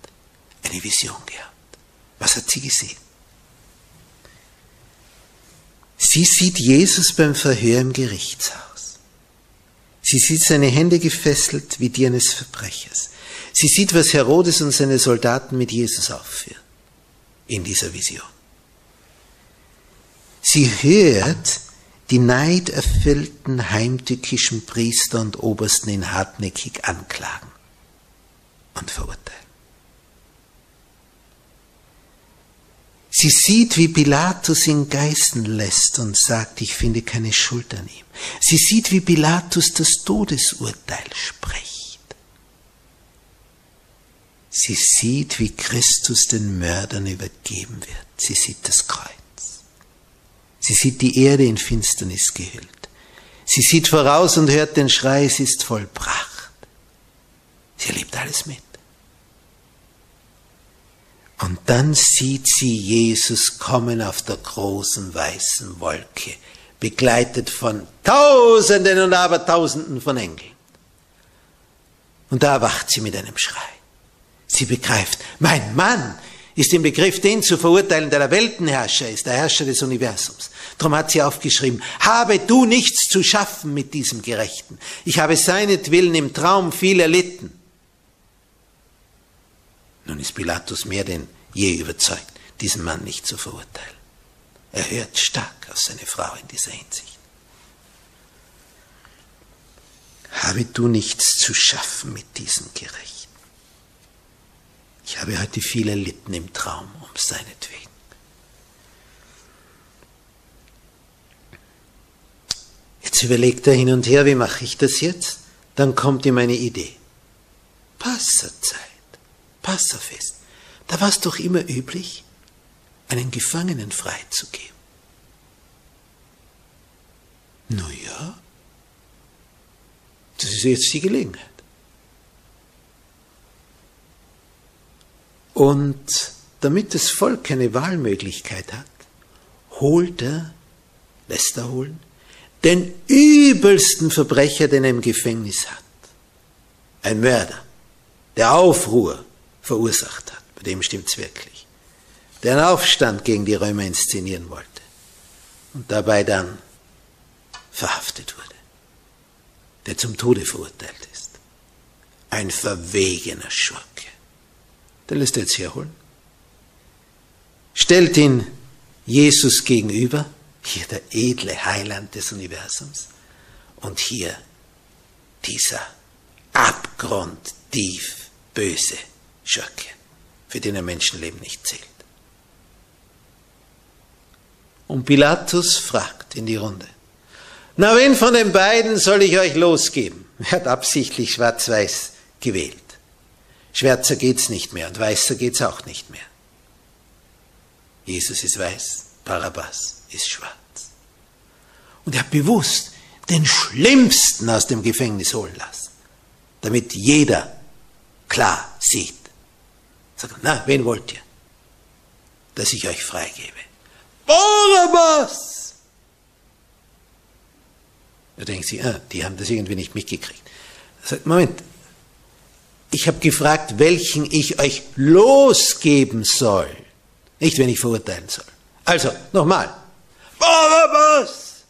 eine Vision gehabt. Was hat sie gesehen? Sie sieht Jesus beim Verhör im Gerichtshaus. Sie sieht seine Hände gefesselt wie die eines Verbrechers. Sie sieht, was Herodes und seine Soldaten mit Jesus aufführen in dieser Vision. Sie hört die neiderfüllten heimtückischen Priester und Obersten ihn hartnäckig anklagen und verurteilen. Sie sieht, wie Pilatus ihn geißen lässt und sagt, ich finde keine Schuld an ihm. Sie sieht, wie Pilatus das Todesurteil spricht. Sie sieht, wie Christus den Mördern übergeben wird. Sie sieht das Kreuz. Sie sieht die Erde in Finsternis gehüllt. Sie sieht voraus und hört den Schrei, es ist vollbracht. Sie erlebt alles mit. Und dann sieht sie Jesus kommen auf der großen weißen Wolke, begleitet von Tausenden und Abertausenden von Engeln. Und da erwacht sie mit einem Schrei. Sie begreift, mein Mann ist im Begriff, den zu verurteilen, der der Weltenherrscher ist, der Herrscher des Universums. Darum hat sie aufgeschrieben, habe du nichts zu schaffen mit diesem Gerechten. Ich habe seinetwillen im Traum viel erlitten. Nun ist Pilatus mehr denn je überzeugt, diesen Mann nicht zu verurteilen. Er hört stark auf seine Frau in dieser Hinsicht. Habe du nichts zu schaffen mit diesem Gerechten. Ich habe heute viel erlitten im Traum um seinetwegen. Jetzt überlegt er hin und her, wie mache ich das jetzt? Dann kommt ihm eine Idee. Passerzeit. Passafest, da war es doch immer üblich, einen Gefangenen freizugeben. Nun ja, das ist jetzt die Gelegenheit. Und damit das Volk keine Wahlmöglichkeit hat, holt er, lässt er holen, den übelsten Verbrecher, den er im Gefängnis hat. Ein Mörder, der Aufruhr verursacht hat. Bei dem stimmt es wirklich. Der einen Aufstand gegen die Römer inszenieren wollte und dabei dann verhaftet wurde, der zum Tode verurteilt ist. Ein verwegener Schurke. Der lässt er jetzt herholen. Stellt ihn Jesus gegenüber, hier der edle Heiland des Universums und hier dieser abgrundtief böse Schurke, für den ein Menschenleben nicht zählt. Und Pilatus fragt in die Runde, na, wen von den beiden soll ich euch losgeben? Er hat absichtlich schwarz-weiß gewählt. Schwärzer geht's nicht mehr und weißer geht's auch nicht mehr. Jesus ist weiß, Barabbas ist schwarz. Und er hat bewusst den Schlimmsten aus dem Gefängnis holen lassen, damit jeder klar sieht. Sagt, na, wen wollt ihr? Dass ich euch freigebe. Barabbas! Da denkt sie, ah, die haben das irgendwie nicht mitgekriegt. Er sagt, Moment, ich habe gefragt, welchen ich euch losgeben soll. Nicht, wenn ich verurteilen soll. Also, nochmal. Barabbas!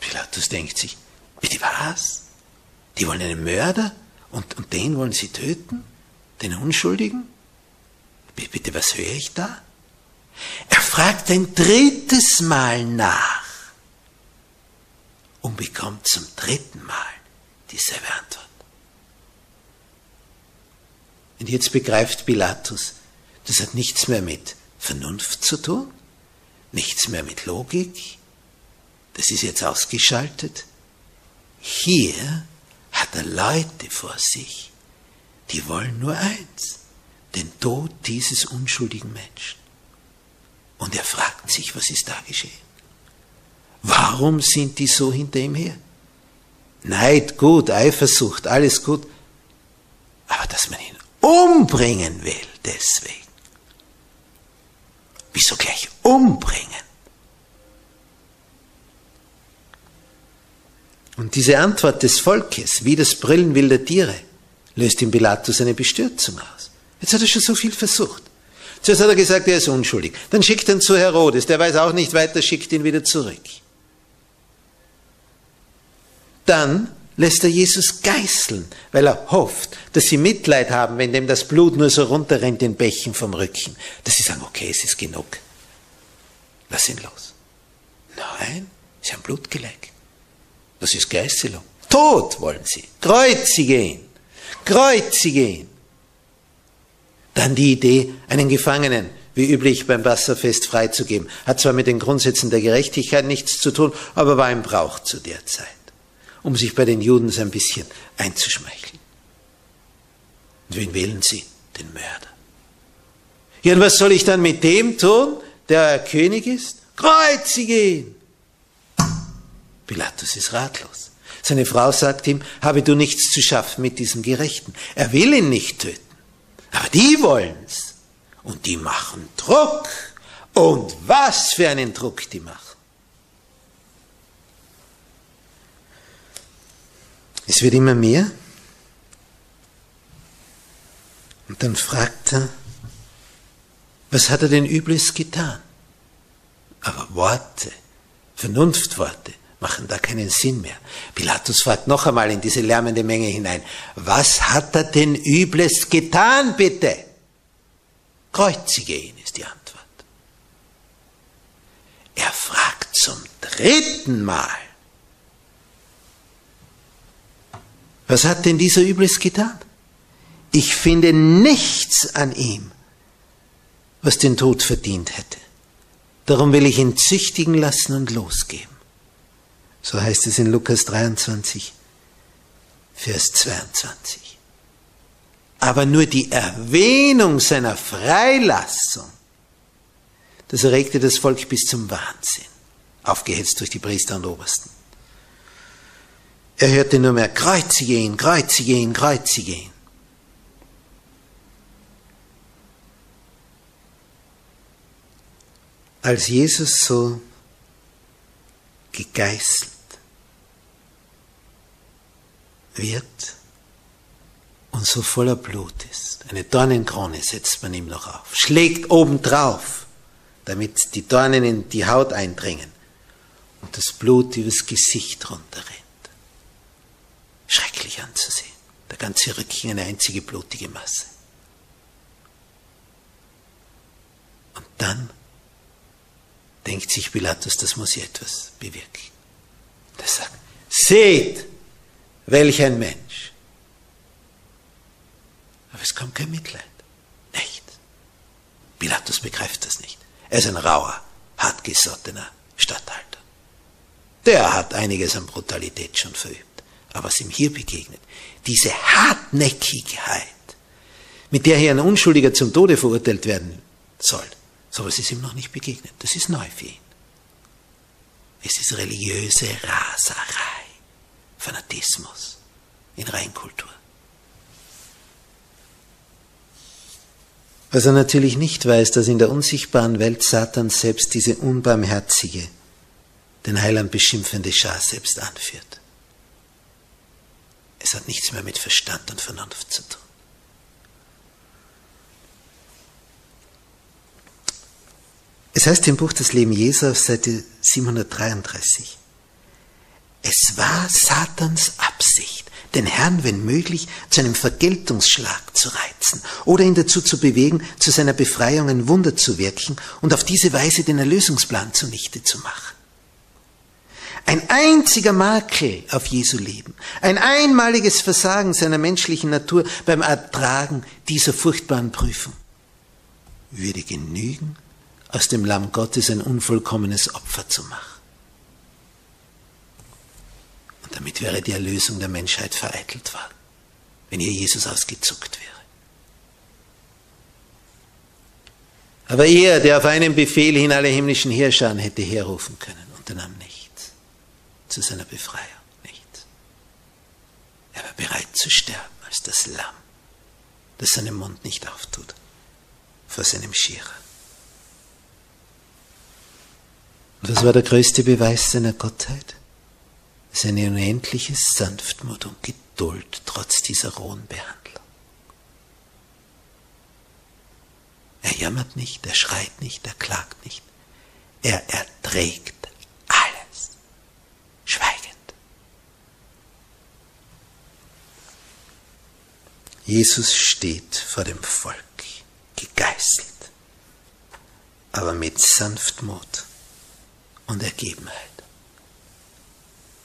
Pilatus denkt sich, bitte was? Die wollen einen Mörder und, und den wollen sie töten? Den Unschuldigen? Bitte, was höre ich da? Er fragt ein drittes Mal nach und bekommt zum dritten Mal dieselbe Antwort. Und jetzt begreift Pilatus, das hat nichts mehr mit Vernunft zu tun, nichts mehr mit Logik, das ist jetzt ausgeschaltet. Hier hat er Leute vor sich, die wollen nur eins, den Tod dieses unschuldigen Menschen. Und er fragt sich, was ist da geschehen? Warum sind die so hinter ihm her? Neid gut, Eifersucht, alles gut. Aber dass man ihn umbringen will, deswegen. Wieso gleich umbringen? Und diese Antwort des Volkes, wie das Brillen wilder Tiere, löst in Pilatus eine Bestürzung aus. Jetzt hat er schon so viel versucht. Zuerst hat er gesagt, er ist unschuldig. Dann schickt er ihn zu Herodes, der weiß auch nicht weiter, schickt ihn wieder zurück. Dann lässt er Jesus geißeln, weil er hofft, dass sie Mitleid haben, wenn dem das Blut nur so runterrennt in Bächen vom Rücken. Dass sie sagen, okay, es ist genug. Lass ihn los. Nein, sie haben Blut geleckt. Das ist Geißelung. Tod wollen sie. Kreuzige ihn. Kreuzige ihn. Dann die Idee, einen Gefangenen, wie üblich beim Wasserfest, freizugeben. Hat zwar mit den Grundsätzen der Gerechtigkeit nichts zu tun, aber war im Brauch zu der Zeit, um sich bei den Juden so ein bisschen einzuschmeicheln. Und wen wählen sie? Den Mörder. Ja, und was soll ich dann mit dem tun, der König ist? Kreuzige ihn! Pilatus ist ratlos. Seine Frau sagt ihm, habe du nichts zu schaffen mit diesem Gerechten. Er will ihn nicht töten. Aber die wollen's. Und die machen Druck. Und was für einen Druck die machen. Es wird immer mehr. Und dann fragt er, was hat er denn Übles getan? Aber Worte, Vernunftworte, machen da keinen Sinn mehr. Pilatus fragt noch einmal in diese lärmende Menge hinein, was hat er denn Übles getan, bitte? Kreuzige ihn, ist die Antwort. Er fragt zum dritten Mal, was hat denn dieser Übles getan? Ich finde nichts an ihm, was den Tod verdient hätte. Darum will ich ihn züchtigen lassen und losgeben. So heißt es in Lukas 23, Vers 22. Aber nur die Erwähnung seiner Freilassung, das erregte das Volk bis zum Wahnsinn, aufgehetzt durch die Priester und Obersten. Er hörte nur mehr Kreuzige ihn, kreuzige ihn, kreuzige ihn. Als Jesus so gegeißelt wird und so voller Blut ist. Eine Dornenkrone setzt man ihm noch auf, schlägt obendrauf, damit die Dornen in die Haut eindringen und das Blut übers Gesicht runterrennt. Schrecklich anzusehen. Der ganze Rücken eine einzige blutige Masse. Und dann denkt sich Pilatus, das muss hier etwas bewirken. Er sagt, seht, welch ein Mensch. Aber es kommt kein Mitleid. Nicht. Pilatus begreift das nicht. Er ist ein rauer, hartgesottener Statthalter. Der hat einiges an Brutalität schon verübt. Aber was ihm hier begegnet, diese Hartnäckigkeit, mit der hier ein Unschuldiger zum Tode verurteilt werden soll, sowas ist ihm noch nicht begegnet. Das ist neu für ihn. Es ist religiöse Raserei, Fanatismus in Reinkultur. Was er natürlich nicht weiß, dass in der unsichtbaren Welt Satan selbst diese unbarmherzige, den Heiland beschimpfende Schar selbst anführt. Es hat nichts mehr mit Verstand und Vernunft zu tun. Es heißt im Buch Das Leben Jesu auf Seite 733, es war Satans Absicht, den Herrn, wenn möglich, zu einem Vergeltungsschlag zu reizen oder ihn dazu zu bewegen, zu seiner Befreiung ein Wunder zu wirken und auf diese Weise den Erlösungsplan zunichte zu machen. Ein einziger Makel auf Jesu Leben, ein einmaliges Versagen seiner menschlichen Natur beim Ertragen dieser furchtbaren Prüfung würde genügen, aus dem Lamm Gottes ein unvollkommenes Opfer zu machen. Und damit wäre die Erlösung der Menschheit vereitelt worden, wenn hier Jesus ausgezuckt wäre. Aber er, der auf einen Befehl hin alle himmlischen Herrscher hätte herrufen können, unternahm nichts zu seiner Befreiung, nichts. Er war bereit zu sterben als das Lamm, das seinen Mund nicht auftut vor seinem Schierer. Und was war der größte Beweis seiner Gottheit? Seine unendliche Sanftmut und Geduld trotz dieser rohen Behandlung. Er jammert nicht, er schreit nicht, er klagt nicht. Er erträgt alles, schweigend. Jesus steht vor dem Volk, gegeißelt, aber mit Sanftmut und Ergebenheit.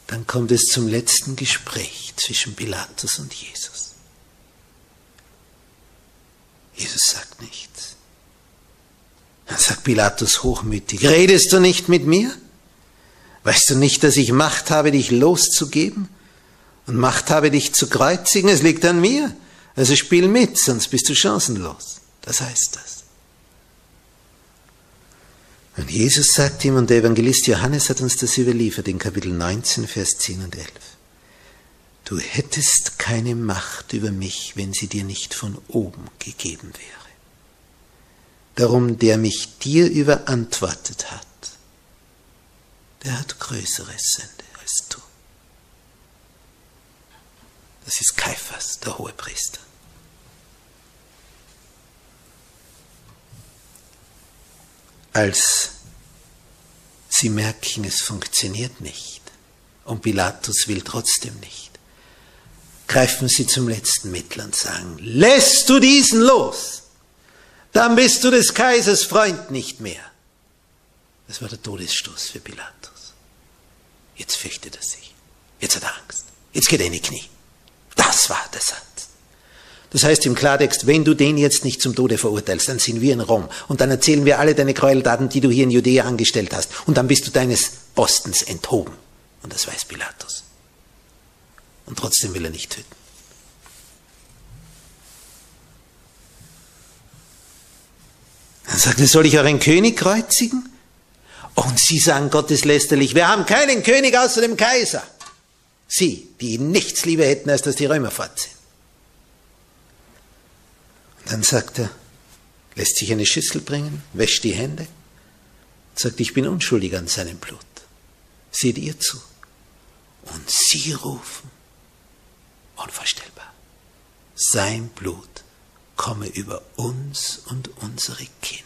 Dann kommt es zum letzten Gespräch zwischen Pilatus und Jesus. Jesus sagt nichts. Dann sagt Pilatus hochmütig, redest du nicht mit mir? Weißt du nicht, dass ich Macht habe, dich loszugeben und Macht habe, dich zu kreuzigen? Es liegt an mir. Also spiel mit, sonst bist du chancenlos. Das heißt das. Und Jesus sagt ihm, und der Evangelist Johannes hat uns das überliefert in Kapitel 19, Vers 10 und 11. Du hättest keine Macht über mich, wenn sie dir nicht von oben gegeben wäre. Darum, der mich dir überantwortet hat, der hat größere Sünde als du. Das ist Kaiphas, der Hohepriester. Als sie merken, es funktioniert nicht und Pilatus will trotzdem nicht, greifen sie zum letzten Mittel und sagen, lässt du diesen los, dann bist du des Kaisers Freund nicht mehr. Das war der Todesstoß für Pilatus. Jetzt fürchtet er sich. Jetzt hat er Angst. Jetzt geht er in die Knie. Das war der Satz. Das heißt im Klartext, wenn du den jetzt nicht zum Tode verurteilst, dann sind wir in Rom und dann erzählen wir alle deine Gräueltaten, die du hier in Judäa angestellt hast und dann bist du deines Postens enthoben. Und das weiß Pilatus. Und trotzdem will er nicht töten. Dann sagt er, soll ich euren König kreuzigen? Und sie sagen gotteslästerlich, wir haben keinen König außer dem Kaiser. Sie, die nichts lieber hätten, als dass die Römer fort sind. Dann sagt er, lässt sich eine Schüssel bringen, wäscht die Hände, sagt, ich bin unschuldig an seinem Blut. Seht ihr zu. Und sie rufen, unvorstellbar, sein Blut komme über uns und unsere Kinder.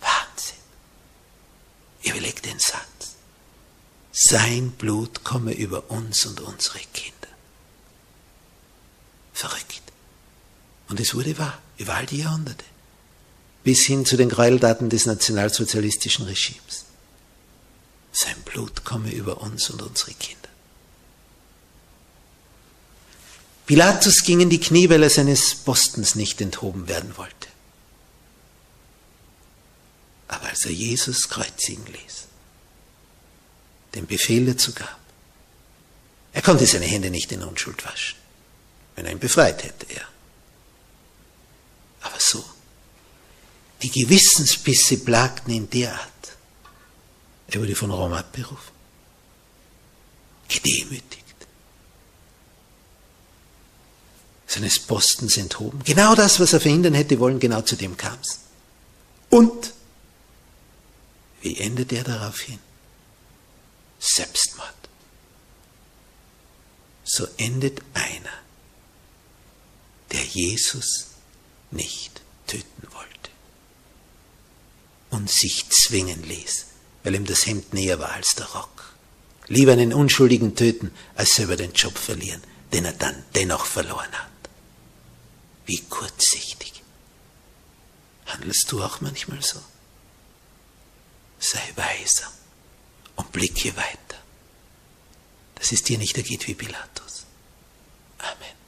Wahnsinn. Überlegt den Satz. Sein Blut komme über uns und unsere Kinder. Verrückt. Und es wurde wahr, über all die Jahrhunderte. Bis hin zu den Gräueltaten des nationalsozialistischen Regimes. Sein Blut komme über uns und unsere Kinder. Pilatus ging in die Knie, weil er seines Postens nicht enthoben werden wollte. Aber als er Jesus kreuzigen ließ, den Befehl dazu gab, er konnte seine Hände nicht in Unschuld waschen, wenn er ihn befreit hätte, er. Aber so, die Gewissensbisse plagten ihn derart. Er wurde von Rom abberufen, gedemütigt, seines Postens enthoben. Genau das, was er verhindern hätte wollen, genau zu dem kam es. Und wie endet er daraufhin? Selbstmord. So endet einer, der Jesus nicht töten wollte und sich zwingen ließ, weil ihm das Hemd näher war als der Rock. Lieber einen Unschuldigen töten, als selber den Job verlieren, den er dann dennoch verloren hat. Wie kurzsichtig. Handelst du auch manchmal so? sei weiser und blicke weiter, dass es dir nicht ergeht wie Pilatus. Amen.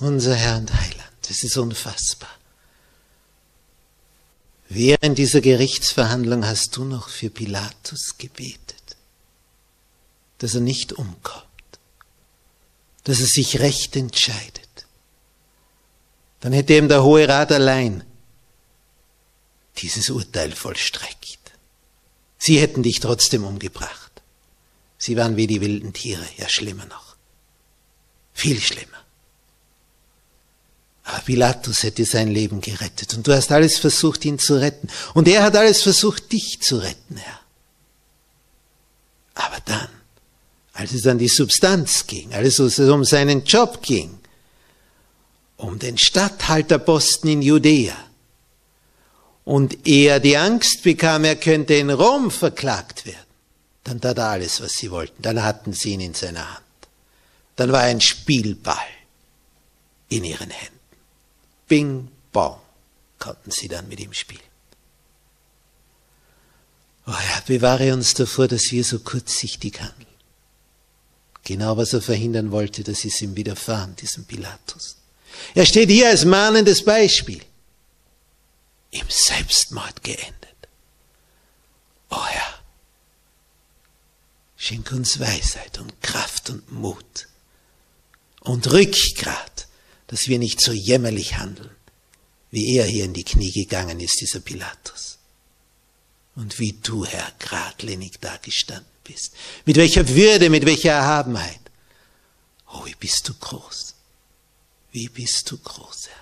Unser Herr und Heiland, es ist unfassbar. Während dieser Gerichtsverhandlung hast du noch für Pilatus gebetet, dass er nicht umkommt, dass er sich recht entscheidet. Dann hätte ihm der Hohe Rat allein dieses Urteil vollstreckt. Sie hätten dich trotzdem umgebracht. Sie waren wie die wilden Tiere, ja schlimmer noch. Viel schlimmer. Aber Pilatus hätte sein Leben gerettet und du hast alles versucht, ihn zu retten. Und er hat alles versucht, dich zu retten, Herr. Aber dann, als es an die Substanz ging, als es um seinen Job ging, um den Statthalterposten in Judäa, und er die Angst bekam, er könnte in Rom verklagt werden, dann tat er alles, was sie wollten. Dann hatten sie ihn in seiner Hand. Dann war ein Spielball in ihren Händen. Bing, bong, konnten sie dann mit ihm spielen. Oh Herr, bewahre uns davor, dass wir so kurzsichtig handeln. Genau was er verhindern wollte, das ist ihm widerfahren, diesem Pilatus. Er steht hier als mahnendes Beispiel im Selbstmord geendet. O Herr, schenk uns Weisheit und Kraft und Mut und Rückgrat, dass wir nicht so jämmerlich handeln, wie er hier in die Knie gegangen ist, dieser Pilatus. Und wie du, Herr, geradlinig dagestanden bist. Mit welcher Würde, mit welcher Erhabenheit. Oh, wie bist du groß. Wie bist du groß, Herr.